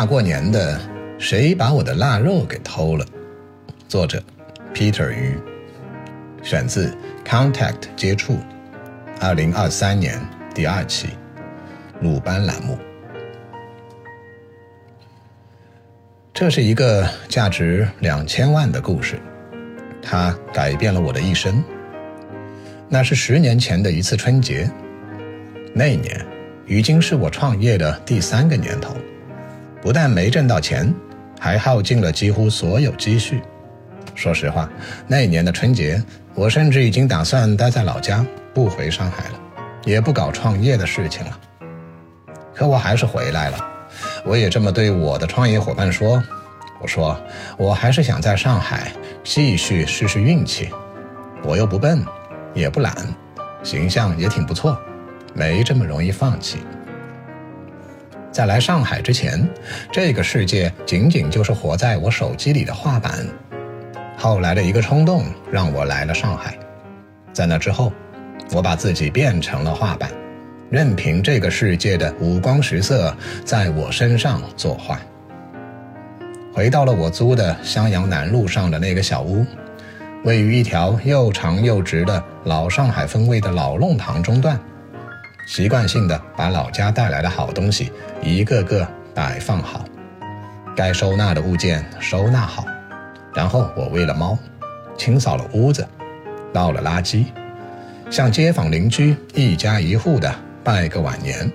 大过年的，谁把我的腊肉给偷了？作者：Peter 鱼，选自《Contact 接触》，二零二三年第二期，鲁班栏目。这是一个价值两千万的故事，它改变了我的一生。那是十年前的一次春节，那一年已经是我创业的第三个年头。不但没挣到钱，还耗尽了几乎所有积蓄。说实话，那年的春节，我甚至已经打算待在老家，不回上海了，也不搞创业的事情了。可我还是回来了。我也这么对我的创业伙伴说：“我说，我还是想在上海继续试试运气。我又不笨，也不懒，形象也挺不错，没这么容易放弃。”在来上海之前，这个世界仅仅就是活在我手机里的画板。后来的一个冲动让我来了上海，在那之后，我把自己变成了画板，任凭这个世界的五光十色在我身上作画。回到了我租的襄阳南路上的那个小屋，位于一条又长又直的老上海风味的老弄堂中段。习惯性的把老家带来的好东西一个个摆放好，该收纳的物件收纳好，然后我喂了猫，清扫了屋子，倒了垃圾，向街坊邻居一家一户的拜个晚年，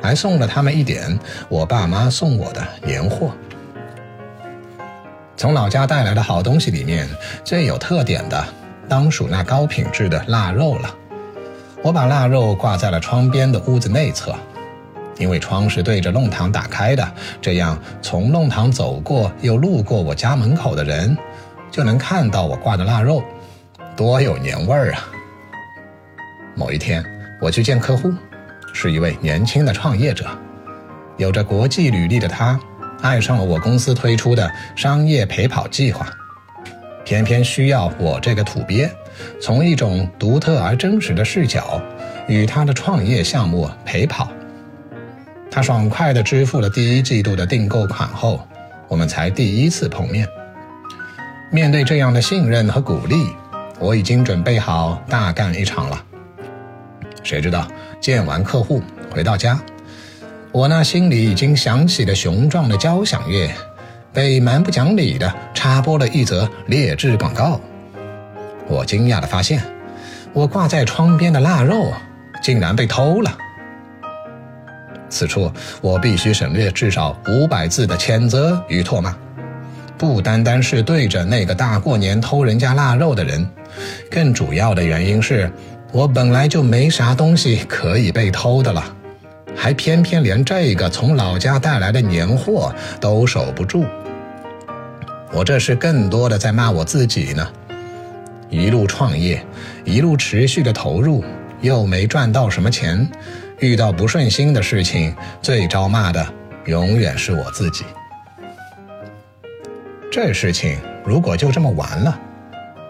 还送了他们一点我爸妈送我的年货。从老家带来的好东西里面，最有特点的当属那高品质的腊肉了。我把腊肉挂在了窗边的屋子内侧，因为窗是对着弄堂打开的，这样从弄堂走过又路过我家门口的人，就能看到我挂的腊肉，多有年味儿啊！某一天，我去见客户，是一位年轻的创业者，有着国际履历的他，爱上了我公司推出的商业陪跑计划，偏偏需要我这个土鳖。从一种独特而真实的视角，与他的创业项目陪跑。他爽快地支付了第一季度的订购款后，我们才第一次碰面。面对这样的信任和鼓励，我已经准备好大干一场了。谁知道见完客户回到家，我那心里已经响起了雄壮的交响乐，被蛮不讲理的插播了一则劣质广告。我惊讶地发现，我挂在窗边的腊肉竟然被偷了。此处我必须省略至少五百字的谴责与唾骂，不单单是对着那个大过年偷人家腊肉的人，更主要的原因是我本来就没啥东西可以被偷的了，还偏偏连这个从老家带来的年货都守不住。我这是更多的在骂我自己呢。一路创业，一路持续的投入，又没赚到什么钱，遇到不顺心的事情，最招骂的永远是我自己。这事情如果就这么完了，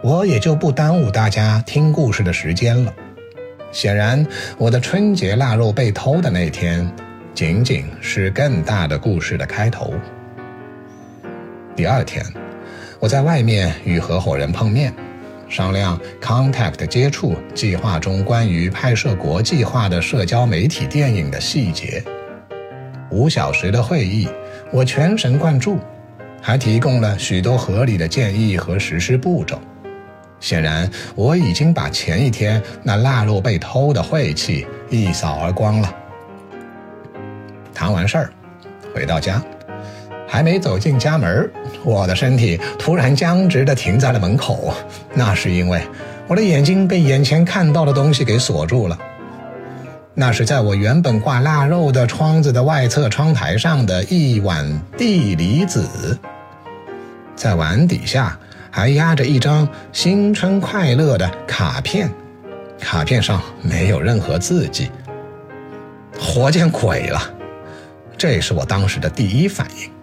我也就不耽误大家听故事的时间了。显然，我的春节腊肉被偷的那天，仅仅是更大的故事的开头。第二天，我在外面与合伙人碰面。商量 Contact 接触计划中关于拍摄国际化的社交媒体电影的细节。五小时的会议，我全神贯注，还提供了许多合理的建议和实施步骤。显然，我已经把前一天那腊肉被偷的晦气一扫而光了。谈完事儿，回到家。还没走进家门，我的身体突然僵直地停在了门口。那是因为我的眼睛被眼前看到的东西给锁住了。那是在我原本挂腊肉的窗子的外侧窗台上的一碗地梨子，在碗底下还压着一张“新春快乐”的卡片，卡片上没有任何字迹。活见鬼了！这是我当时的第一反应。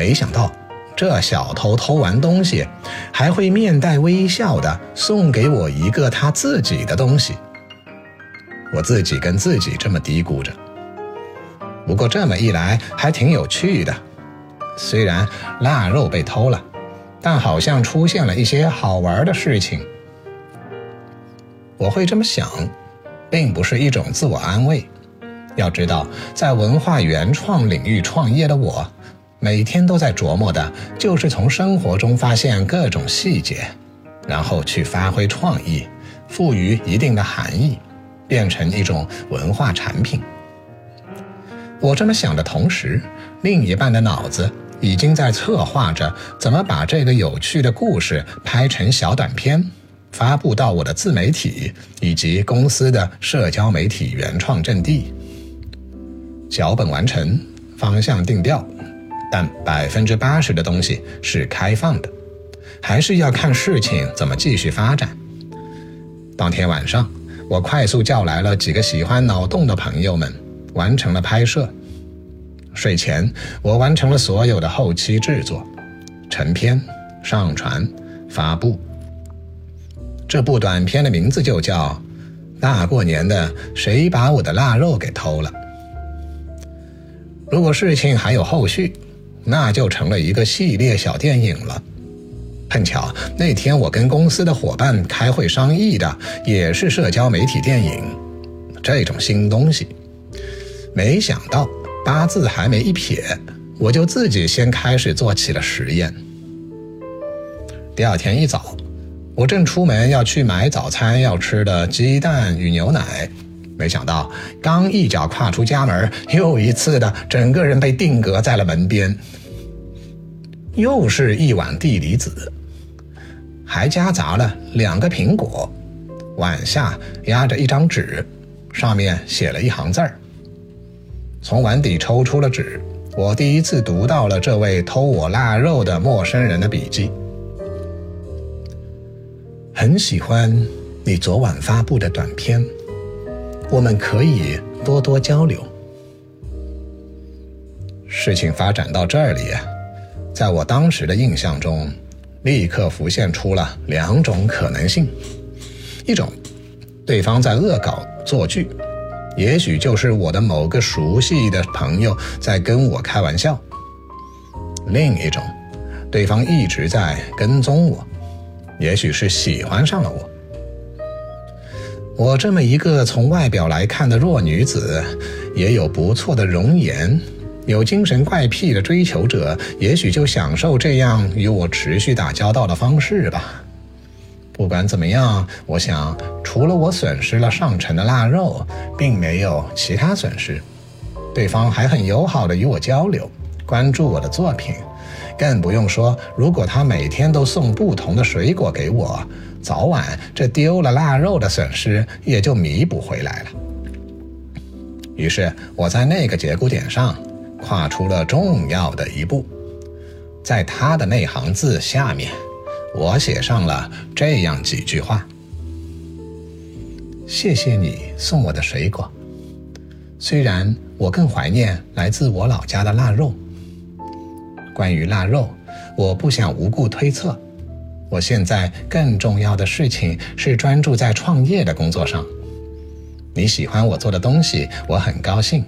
没想到，这小偷偷完东西，还会面带微笑的送给我一个他自己的东西。我自己跟自己这么嘀咕着：不过这么一来还挺有趣的。虽然腊肉被偷了，但好像出现了一些好玩的事情。我会这么想，并不是一种自我安慰。要知道，在文化原创领域创业的我，每天都在琢磨的就是从生活中发现各种细节，然后去发挥创意，赋予一定的含义，变成一种文化产品。我这么想的同时，另一半的脑子。已经在策划着怎么把这个有趣的故事拍成小短片，发布到我的自媒体以及公司的社交媒体原创阵地。脚本完成，方向定调，但百分之八十的东西是开放的，还是要看事情怎么继续发展。当天晚上，我快速叫来了几个喜欢脑洞的朋友们，完成了拍摄。睡前，我完成了所有的后期制作，成片、上传、发布。这部短片的名字就叫《大过年的，谁把我的腊肉给偷了》。如果事情还有后续，那就成了一个系列小电影了。碰巧那天我跟公司的伙伴开会商议的也是社交媒体电影这种新东西，没想到。八字还没一撇，我就自己先开始做起了实验。第二天一早，我正出门要去买早餐要吃的鸡蛋与牛奶，没想到刚一脚跨出家门，又一次的整个人被定格在了门边。又是一碗地梨子，还夹杂了两个苹果，碗下压着一张纸，上面写了一行字儿。从碗底抽出了纸，我第一次读到了这位偷我腊肉的陌生人的笔记。很喜欢你昨晚发布的短片，我们可以多多交流。事情发展到这里，在我当时的印象中，立刻浮现出了两种可能性：一种，对方在恶搞作剧。也许就是我的某个熟悉的朋友在跟我开玩笑。另一种，对方一直在跟踪我，也许是喜欢上了我。我这么一个从外表来看的弱女子，也有不错的容颜，有精神怪癖的追求者，也许就享受这样与我持续打交道的方式吧。不管怎么样，我想除了我损失了上乘的腊肉，并没有其他损失。对方还很友好的与我交流，关注我的作品，更不用说，如果他每天都送不同的水果给我，早晚这丢了腊肉的损失也就弥补回来了。于是我在那个节骨点上，跨出了重要的一步，在他的那行字下面。我写上了这样几句话：谢谢你送我的水果，虽然我更怀念来自我老家的腊肉。关于腊肉，我不想无故推测。我现在更重要的事情是专注在创业的工作上。你喜欢我做的东西，我很高兴。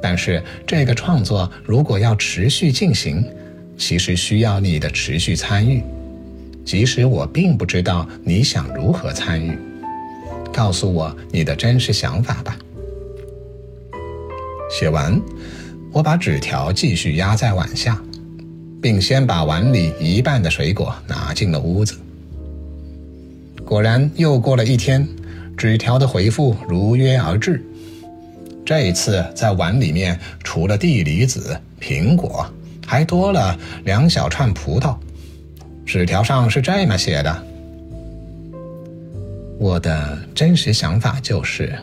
但是这个创作如果要持续进行，其实需要你的持续参与。即使我并不知道你想如何参与，告诉我你的真实想法吧。写完，我把纸条继续压在碗下，并先把碗里一半的水果拿进了屋子。果然，又过了一天，纸条的回复如约而至。这一次，在碗里面除了地梨子、苹果，还多了两小串葡萄。纸条上是这么写的：“我的真实想法就是，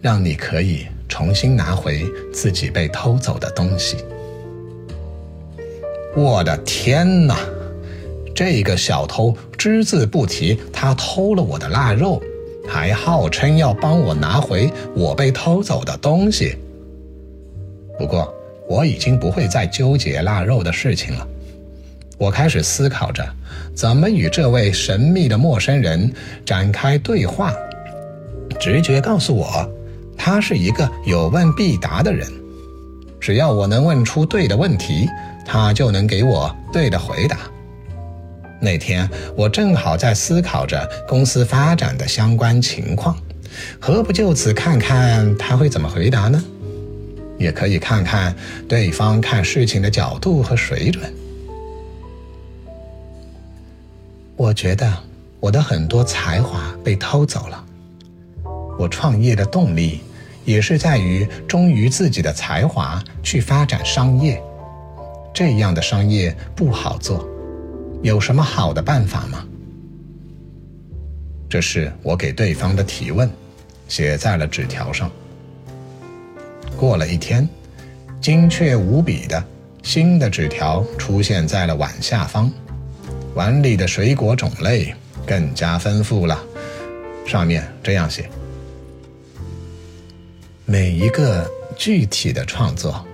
让你可以重新拿回自己被偷走的东西。”我的天哪！这个小偷只字不提他偷了我的腊肉，还号称要帮我拿回我被偷走的东西。不过，我已经不会再纠结腊肉的事情了。我开始思考着，怎么与这位神秘的陌生人展开对话。直觉告诉我，他是一个有问必答的人。只要我能问出对的问题，他就能给我对的回答。那天我正好在思考着公司发展的相关情况，何不就此看看他会怎么回答呢？也可以看看对方看事情的角度和水准。我觉得我的很多才华被偷走了，我创业的动力。也是在于忠于自己的才华去发展商业，这样的商业不好做，有什么好的办法吗？这是我给对方的提问，写在了纸条上。过了一天，精确无比的新的纸条出现在了碗下方，碗里的水果种类更加丰富了，上面这样写。每一个具体的创作，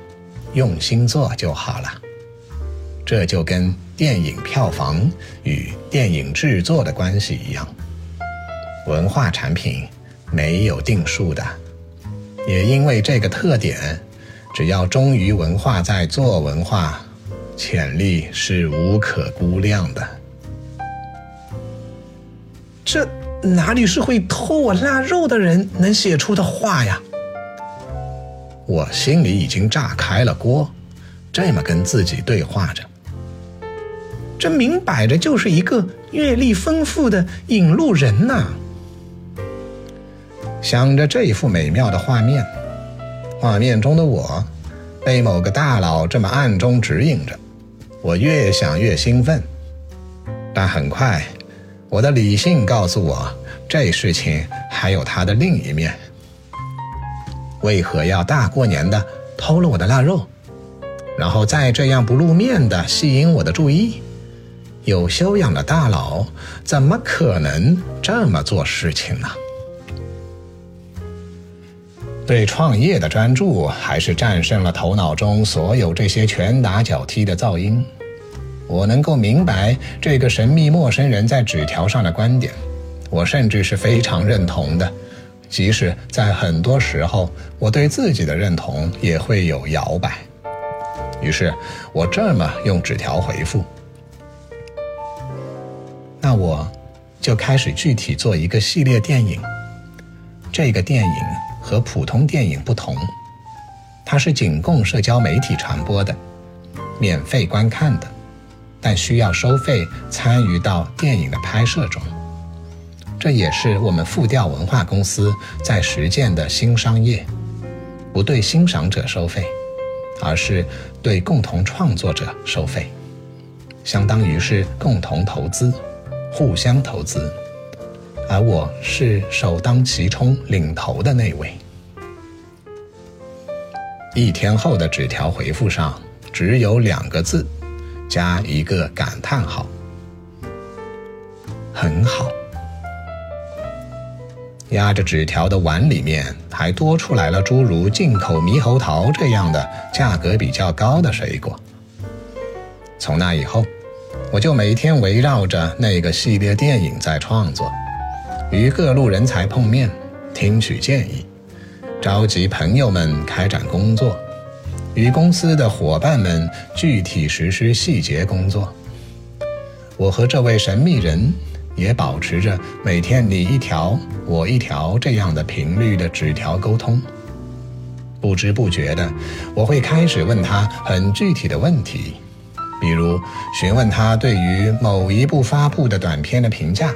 用心做就好了。这就跟电影票房与电影制作的关系一样。文化产品没有定数的，也因为这个特点，只要忠于文化在做文化，潜力是无可估量的。这哪里是会偷我腊肉的人能写出的话呀？我心里已经炸开了锅，这么跟自己对话着，这明摆着就是一个阅历丰富的引路人呐！想着这一幅美妙的画面，画面中的我被某个大佬这么暗中指引着，我越想越兴奋，但很快，我的理性告诉我，这事情还有它的另一面。为何要大过年的偷了我的腊肉，然后再这样不露面的吸引我的注意？有修养的大佬怎么可能这么做事情呢？对创业的专注还是战胜了头脑中所有这些拳打脚踢的噪音。我能够明白这个神秘陌生人在纸条上的观点，我甚至是非常认同的。即使在很多时候，我对自己的认同也会有摇摆。于是，我这么用纸条回复：“那我就开始具体做一个系列电影。这个电影和普通电影不同，它是仅供社交媒体传播的，免费观看的，但需要收费参与到电影的拍摄中。”这也是我们复调文化公司在实践的新商业，不对欣赏者收费，而是对共同创作者收费，相当于是共同投资，互相投资，而我是首当其冲领头的那位。一天后的纸条回复上只有两个字，加一个感叹号，很好。压着纸条的碗里面还多出来了诸如进口猕猴桃这样的价格比较高的水果。从那以后，我就每天围绕着那个系列电影在创作，与各路人才碰面，听取建议，召集朋友们开展工作，与公司的伙伴们具体实施细节工作。我和这位神秘人。也保持着每天你一条我一条这样的频率的纸条沟通。不知不觉的，我会开始问他很具体的问题，比如询问他对于某一部发布的短片的评价。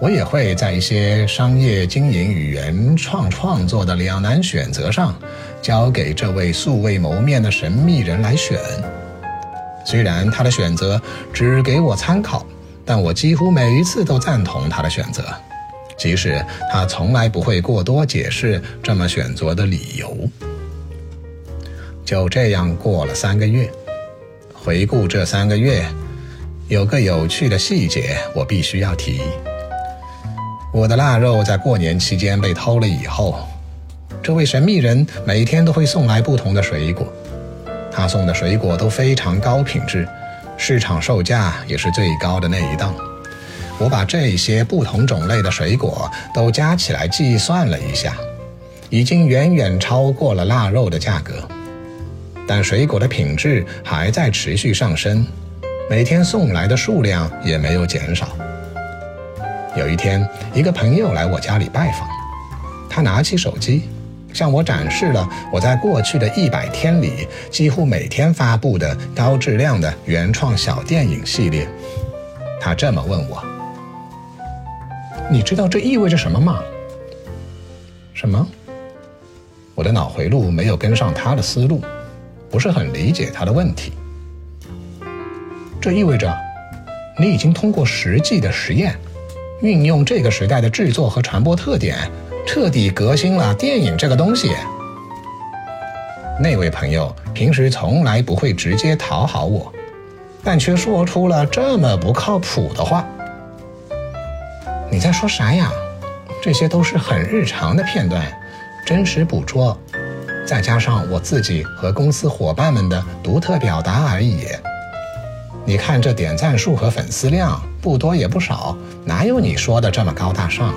我也会在一些商业经营与原创创作的两难选择上，交给这位素未谋面的神秘人来选。虽然他的选择只给我参考。但我几乎每一次都赞同他的选择，即使他从来不会过多解释这么选择的理由。就这样过了三个月，回顾这三个月，有个有趣的细节我必须要提：我的腊肉在过年期间被偷了以后，这位神秘人每天都会送来不同的水果，他送的水果都非常高品质。市场售价也是最高的那一档。我把这些不同种类的水果都加起来计算了一下，已经远远超过了腊肉的价格，但水果的品质还在持续上升，每天送来的数量也没有减少。有一天，一个朋友来我家里拜访，他拿起手机，向我展示了我在过去的一百天里几乎每天发布的高质量的原创小电影系列。他这么问我：“你知道这意味着什么吗？”什么？我的脑回路没有跟上他的思路，不是很理解他的问题。这意味着，你已经通过实际的实验，运用这个时代的制作和传播特点，彻底革新了电影这个东西。那位朋友平时从来不会直接讨好我，但却说出了这么不靠谱的话。你在说啥呀？这些都是很日常的片段。真实捕捉，再加上我自己和公司伙伴们的独特表达而已。你看这点赞数和粉丝量不多也不少，哪有你说的这么高大上？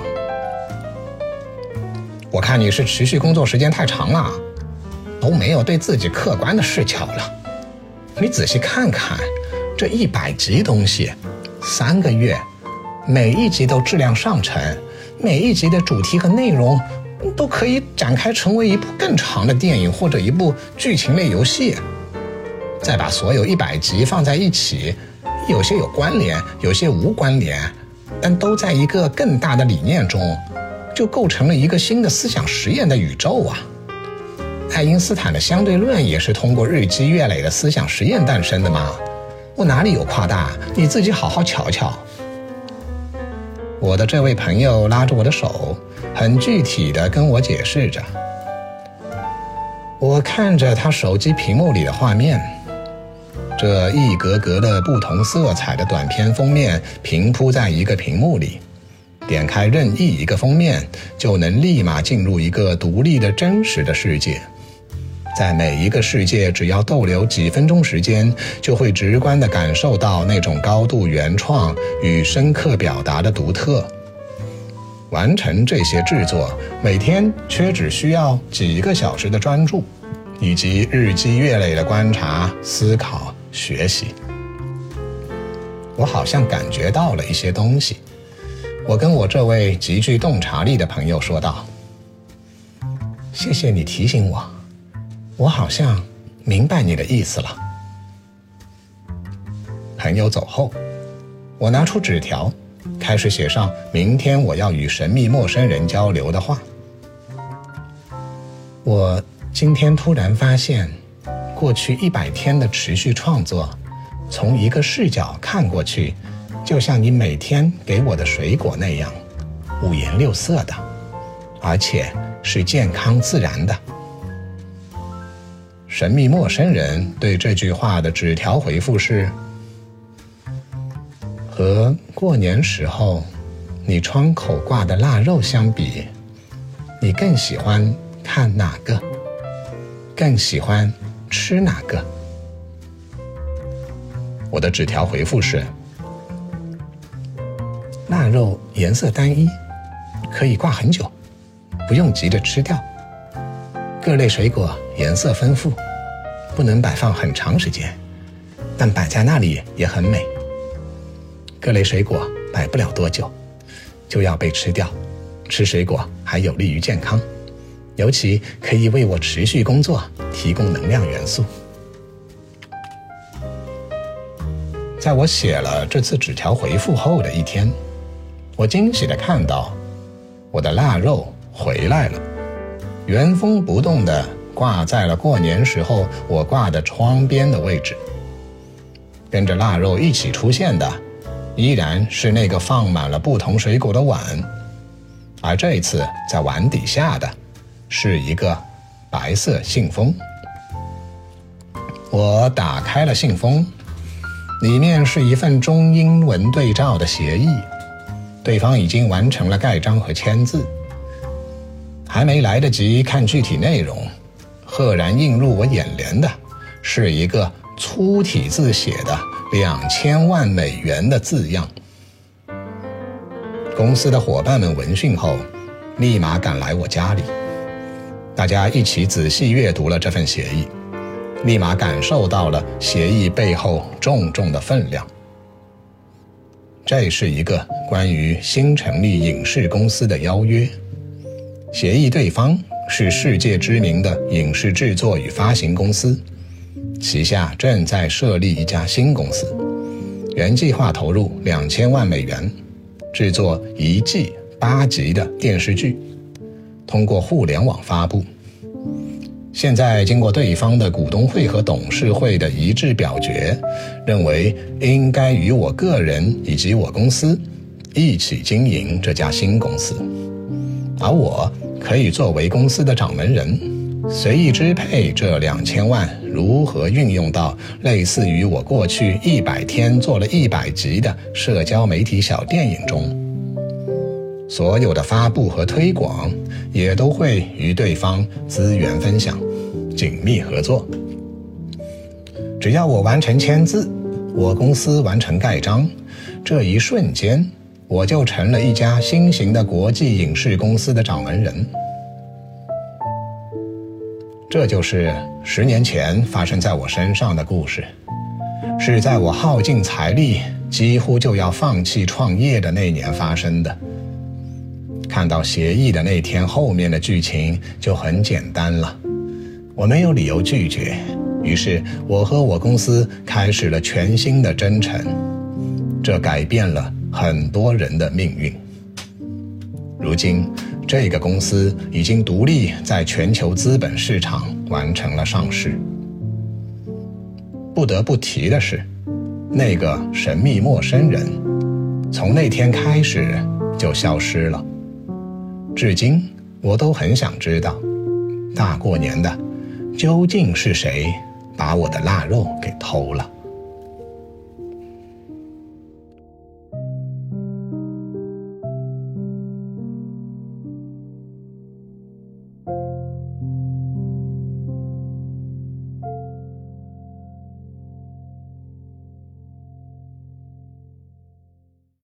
我看你是持续工作时间太长了，都没有对自己客观的视角了。你仔细看看，这一百集东西，三个月，每一集都质量上乘，每一集的主题和内容。都可以展开成为一部更长的电影或者一部剧情类游戏，再把所有一百集放在一起，有些有关联，有些无关联，但都在一个更大的理念中，就构成了一个新的思想实验的宇宙啊！爱因斯坦的相对论也是通过日积月累的思想实验诞生的嘛？我哪里有夸大？你自己好好瞧瞧。我的这位朋友拉着我的手。很具体的跟我解释着，我看着他手机屏幕里的画面，这一格格的不同色彩的短片封面平铺在一个屏幕里，点开任意一个封面，就能立马进入一个独立的真实的世界，在每一个世界只要逗留几分钟时间，就会直观的感受到那种高度原创与深刻表达的独特。完成这些制作，每天却只需要几个小时的专注，以及日积月累的观察、思考、学习。我好像感觉到了一些东西。我跟我这位极具洞察力的朋友说道：“谢谢你提醒我，我好像明白你的意思了。”朋友走后，我拿出纸条。开始写上明天我要与神秘陌生人交流的话。我今天突然发现，过去一百天的持续创作，从一个视角看过去，就像你每天给我的水果那样，五颜六色的，而且是健康自然的。神秘陌生人对这句话的纸条回复是。和过年时候你窗口挂的腊肉相比，你更喜欢看哪个？更喜欢吃哪个？我的纸条回复是：腊肉颜色单一，可以挂很久，不用急着吃掉。各类水果颜色丰富，不能摆放很长时间，但摆在那里也很美。各类水果摆不了多久，就要被吃掉。吃水果还有利于健康，尤其可以为我持续工作提供能量元素。在我写了这次纸条回复后的一天，我惊喜的看到我的腊肉回来了，原封不动的挂在了过年时候我挂的窗边的位置。跟着腊肉一起出现的。依然是那个放满了不同水果的碗，而这一次在碗底下的，是一个白色信封。我打开了信封，里面是一份中英文对照的协议，对方已经完成了盖章和签字。还没来得及看具体内容，赫然映入我眼帘的，是一个粗体字写的。两千万美元的字样，公司的伙伴们闻讯后，立马赶来我家里，大家一起仔细阅读了这份协议，立马感受到了协议背后重重的分量。这是一个关于新成立影视公司的邀约，协议对方是世界知名的影视制作与发行公司，旗下正在设立一家新公司，原计划投入两千万美元，制作一季八集的电视剧，通过互联网发布。现在经过对方的股东会和董事会的一致表决，认为应该与我个人以及我公司一起经营这家新公司，而我可以作为公司的掌门人，随意支配这两千万如何运用到类似于我过去一百天做了一百集的社交媒体小电影中。所有的发布和推广也都会与对方资源分享，紧密合作。只要我完成签字，我公司完成盖章，这一瞬间我就成了一家新型的国际影视公司的掌门人。这就是十年前发生在我身上的故事，是在我耗尽财力，几乎就要放弃创业的那年发生的。看到协议的那天，后面的剧情就很简单了。我没有理由拒绝，于是我和我公司开始了全新的征程。这改变了很多人的命运。如今，这个公司已经独立在全球资本市场完成了上市。不得不提的是，那个神秘陌生人，从那天开始就消失了。至今，我都很想知道，大过年的，究竟是谁把我的腊肉给偷了？